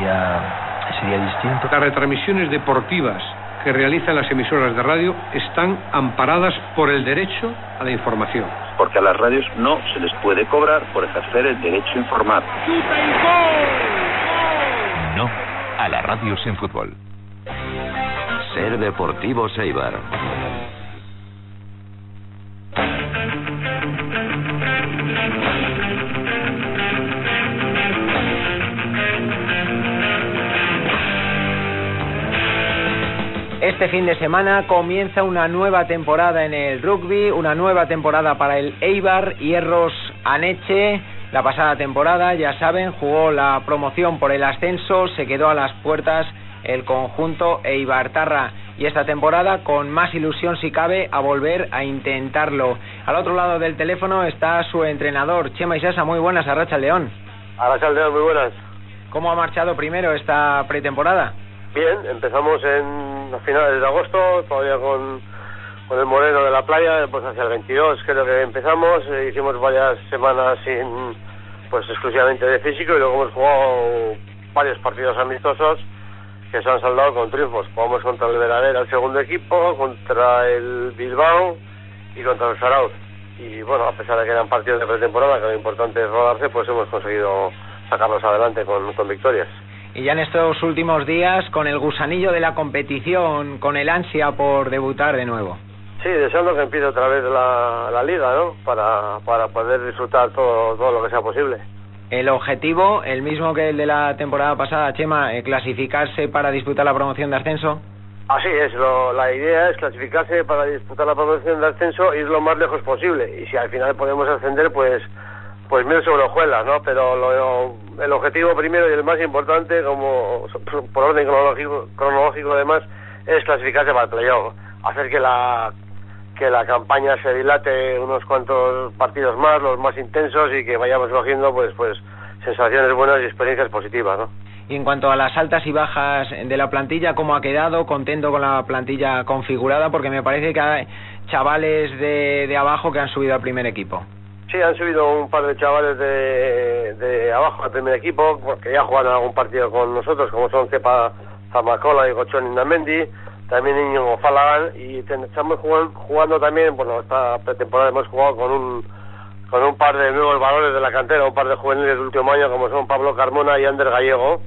sería, sería distinto. Las retransmisiones deportivas que realizan las emisoras de radio están amparadas por el derecho a la información. Porque a las radios no se les puede cobrar por ejercer el derecho a informar. No a la radio sin fútbol. Ser Deportivo Seibar. Este fin de semana comienza una nueva temporada en el rugby, una nueva temporada para el Eibar Hierros Aneche. La pasada temporada, ya saben, jugó la promoción por el ascenso, se quedó a las puertas el conjunto Eibartarra y esta temporada con más ilusión si cabe a volver a intentarlo. Al otro lado del teléfono está su entrenador, Chema Isasa, muy buenas, Arracha León. Arracha León, muy buenas. ¿Cómo ha marchado primero esta pretemporada? Bien, empezamos en a finales de agosto, todavía con, con el Moreno de la playa, pues hacia el 22 creo que empezamos, eh, hicimos varias semanas sin, pues exclusivamente de físico y luego hemos jugado varios partidos amistosos que se han saldado con triunfos. Jugamos contra el Veradera, el segundo equipo, contra el Bilbao y contra el Sarauz. Y bueno, a pesar de que eran partidos de pretemporada, que lo importante es rodarse, pues hemos conseguido sacarlos adelante con, con victorias. Y ya en estos últimos días, con el gusanillo de la competición, con el ansia por debutar de nuevo. Sí, deseando que empiece otra vez la, la liga, ¿no? Para, para poder disfrutar todo, todo lo que sea posible. El objetivo, el mismo que el de la temporada pasada, Chema, eh, clasificarse para disputar la promoción de ascenso. Así es, lo, la idea es clasificarse para disputar la promoción de ascenso y ir lo más lejos posible. Y si al final podemos ascender, pues pues mil sobre hojuelas, ¿no? Pero lo, el objetivo primero y el más importante, como por orden cronológico, cronológico además, es clasificarse para el playoff. Hacer que la que la campaña se dilate unos cuantos partidos más, los más intensos y que vayamos cogiendo pues pues sensaciones buenas y experiencias positivas, ¿no? Y en cuanto a las altas y bajas de la plantilla, ¿cómo ha quedado? Contento con la plantilla configurada porque me parece que hay chavales de, de abajo que han subido al primer equipo. Sí, han subido un par de chavales de, de abajo al primer equipo, que ya jugaron algún partido con nosotros, como son Kepa Zamacola y Gochón Indamendi, también Íñigo Falagan, y estamos jugando, también, bueno, esta pretemporada hemos jugado con un, con un par de nuevos valores de la cantera, un par de juveniles del último año, como son Pablo Carmona y Ander Gallego,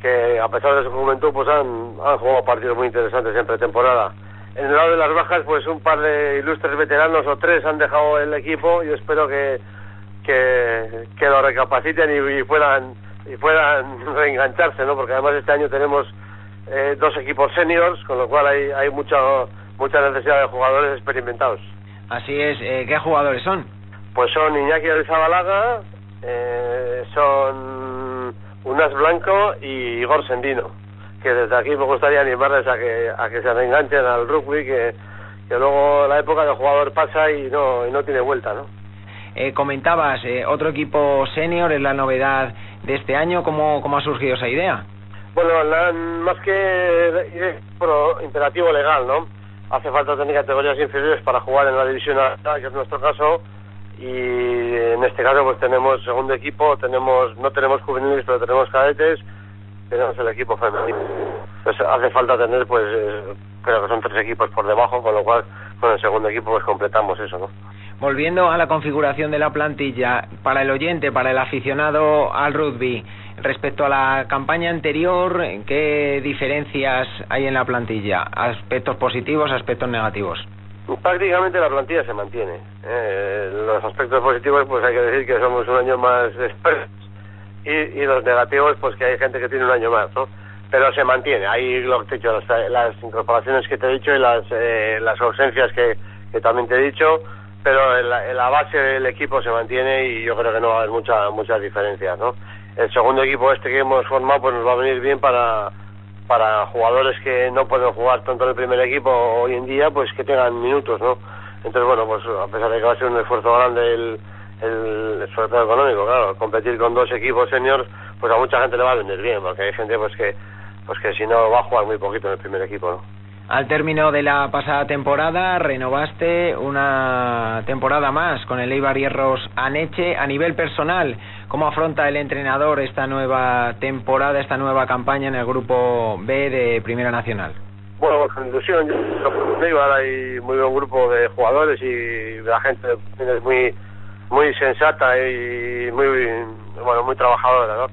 que a pesar de su juventud, pues han jugado partidos muy interesantes en pretemporada. En el lado de las bajas, pues un par de ilustres veteranos o tres han dejado el equipo y espero que, que, que lo recapaciten y, y, puedan y puedan reengancharse, ¿no? Porque además este año tenemos eh, dos equipos seniors, con lo cual hay, hay mucha, mucha necesidad de jugadores experimentados. Así es, eh, ¿qué jugadores son? Pues son Iñaki Arizabalaga, eh, son Unas Blanco y Igor Sendino que desde aquí me gustaría animarles a que, a que se reenganchen al rugby, que, que luego la época del jugador pasa y no, y no tiene vuelta, ¿no? Eh, comentabas, eh, otro equipo senior es la novedad de este año, ¿cómo, cómo ha surgido esa idea? Bueno, la, más que pro, imperativo legal, ¿no? Hace falta tener categorías inferiores para jugar en la división alta, que es nuestro caso, y en este caso pues tenemos segundo equipo, tenemos no tenemos juveniles, pero tenemos cadetes, tenemos el equipo femenino. Pues hace falta tener, pues, eh, creo que son tres equipos por debajo, con lo cual con el segundo equipo pues completamos eso, ¿no? Volviendo a la configuración de la plantilla, para el oyente, para el aficionado al rugby, respecto a la campaña anterior, ¿qué diferencias hay en la plantilla? ¿Aspectos positivos, aspectos negativos? Prácticamente la plantilla se mantiene. Eh, los aspectos positivos, pues hay que decir que somos un año más expertos y, y, los negativos, pues que hay gente que tiene un año más, ¿no? Pero se mantiene. Ahí lo que te he dicho, las, las incorporaciones que te he dicho y las, eh, las ausencias que, que, también te he dicho, pero en la, base del equipo se mantiene y yo creo que no va a haber mucha, muchas diferencias, ¿no? El segundo equipo este que hemos formado, pues nos va a venir bien para, para jugadores que no pueden jugar tanto el primer equipo hoy en día, pues que tengan minutos, ¿no? Entonces, bueno, pues a pesar de que va a ser un esfuerzo grande el sobre todo económico, claro, competir con dos equipos seniors, pues a mucha gente le va a venir bien, porque hay gente pues que pues que si no va a jugar muy poquito en el primer equipo, ¿no? Al término de la pasada temporada renovaste una temporada más con el Eibar Hierros Aneche. A nivel personal, ¿cómo afronta el entrenador esta nueva temporada, esta nueva campaña en el grupo B de Primera Nacional? Bueno, con ilusión. Yo Eibar hay muy buen grupo de jugadores y la gente es muy muy sensata y muy bueno muy trabajadora, ¿no?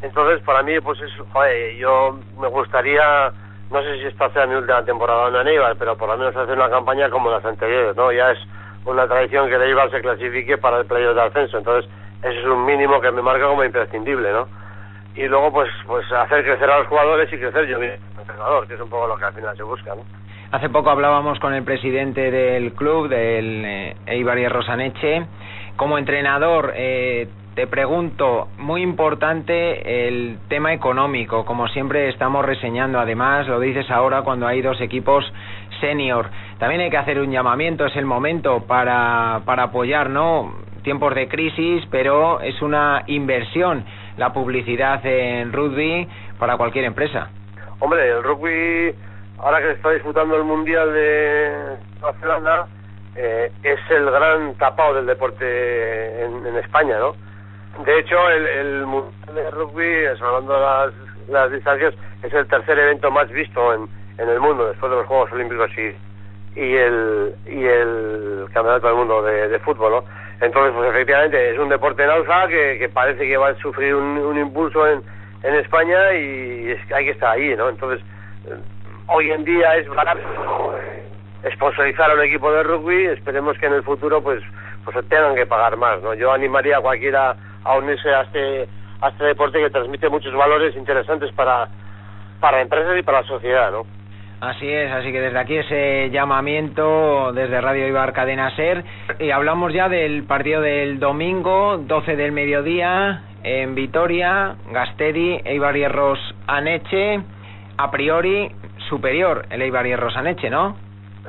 Entonces para mí pues es, joder, yo me gustaría no sé si esta sea mi última temporada en Aníbal, pero por lo menos hacer una campaña como las anteriores, ¿no? Ya es una tradición que el Eibar se clasifique para el playoff de ascenso, entonces ese es un mínimo que me marca como imprescindible, ¿no? Y luego pues pues hacer crecer a los jugadores y crecer yo mismo, entrenador, que es un poco lo que al final se busca, ¿no? Hace poco hablábamos con el presidente del club, del eh, Eibar y Rosaneche. Como entrenador, eh, te pregunto, muy importante el tema económico, como siempre estamos reseñando, además lo dices ahora cuando hay dos equipos senior. También hay que hacer un llamamiento, es el momento para, para apoyar, ¿no? Tiempos de crisis, pero es una inversión la publicidad en rugby para cualquier empresa. Hombre, el rugby, ahora que está disputando el Mundial de Nueva Zelanda, eh, es el gran tapado del deporte en, en España, ¿no? De hecho, el, el Mundial de Rugby, hablando de las, las distancias, es el tercer evento más visto en, en el mundo, después de los Juegos Olímpicos y, y, el, y el Campeonato del Mundo de, Fútbol, ¿no? Entonces, pues efectivamente, es un deporte en alza que, que parece que va a sufrir un, un impulso en, en España y es, hay que estar ahí, ¿no? Entonces, eh, hoy en día es barato sponsorizar a un equipo de rugby, esperemos que en el futuro pues pues tengan que pagar más, ¿no? Yo animaría a cualquiera a unirse a este, a este deporte que transmite muchos valores interesantes para, para empresas y para la sociedad, ¿no? Así es, así que desde aquí ese llamamiento desde Radio Ibar Cadena Ser. Y hablamos ya del partido del domingo, 12 del mediodía, en Vitoria, Gastedi, Eibar Hierros Aneche. A priori, superior el Eibar Hierros Aneche, ¿no?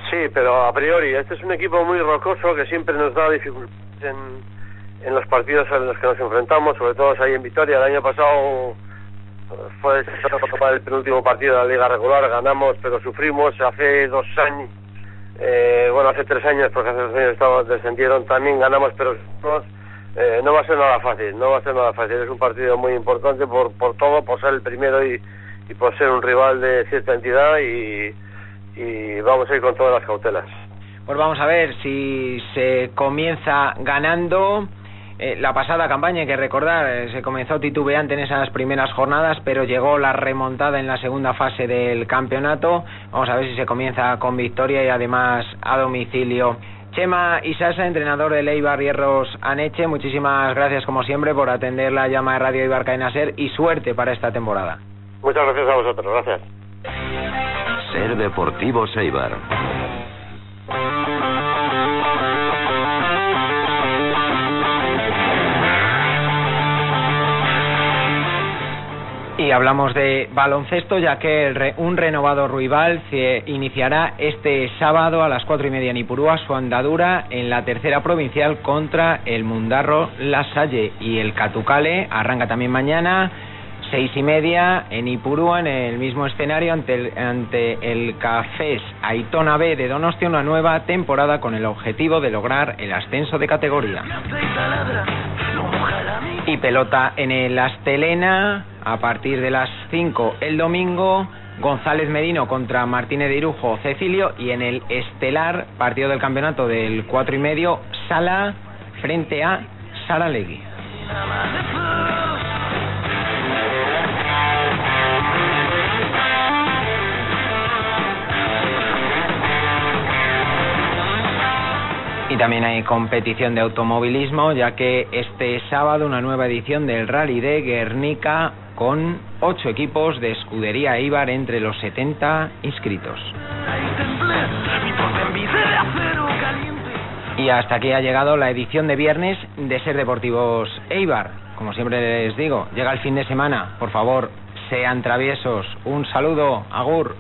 Sí, pero a priori, este es un equipo muy rocoso que siempre nos da dificultades en, en los partidos en los que nos enfrentamos, sobre todo ahí en Vitoria. El año pasado fue el penúltimo partido de la liga regular, ganamos pero sufrimos. Hace dos años, eh, bueno, hace tres años, porque hace dos años estábamos, descendieron, también ganamos pero. Eh, no va a ser nada fácil, no va a ser nada fácil. Es un partido muy importante por, por todo, por ser el primero y, y por ser un rival de cierta entidad y, y vamos a ir con todas las cautelas. Pues vamos a ver si se comienza ganando. Eh, la pasada campaña, hay que recordar, eh, se comenzó titubeante en esas primeras jornadas, pero llegó la remontada en la segunda fase del campeonato. Vamos a ver si se comienza con victoria y además a domicilio. Chema Isasa, entrenador de Eibar Hierros Aneche, muchísimas gracias como siempre por atender la llama de Radio Ibar Caenaser y suerte para esta temporada. Muchas gracias a vosotros, gracias. Ser Deportivo Eibar. Y hablamos de baloncesto, ya que un renovado Ruibal se iniciará este sábado a las cuatro y media en Ipurúa su andadura en la tercera provincial contra el Mundarro La Salle. Y el Catucale arranca también mañana, seis y media en Ipurúa, en el mismo escenario, ante el, Cafés Aitona B de Donostia, una nueva temporada con el objetivo de lograr el ascenso de categoría. Y pelota en el Astelena a partir de las 5 el domingo. González Medino contra Martínez de Irujo Cecilio y en el estelar partido del campeonato del 4 y medio Sala frente a Saralegui. Y también hay competición de automovilismo, ya que este sábado una nueva edición del Rally de Guernica con ocho equipos de escudería Ibar entre los 70 inscritos. Y hasta aquí ha llegado la edición de viernes de Ser Deportivos Eibar. Como siempre les digo, llega el fin de semana. Por favor, sean traviesos. Un saludo, Agur.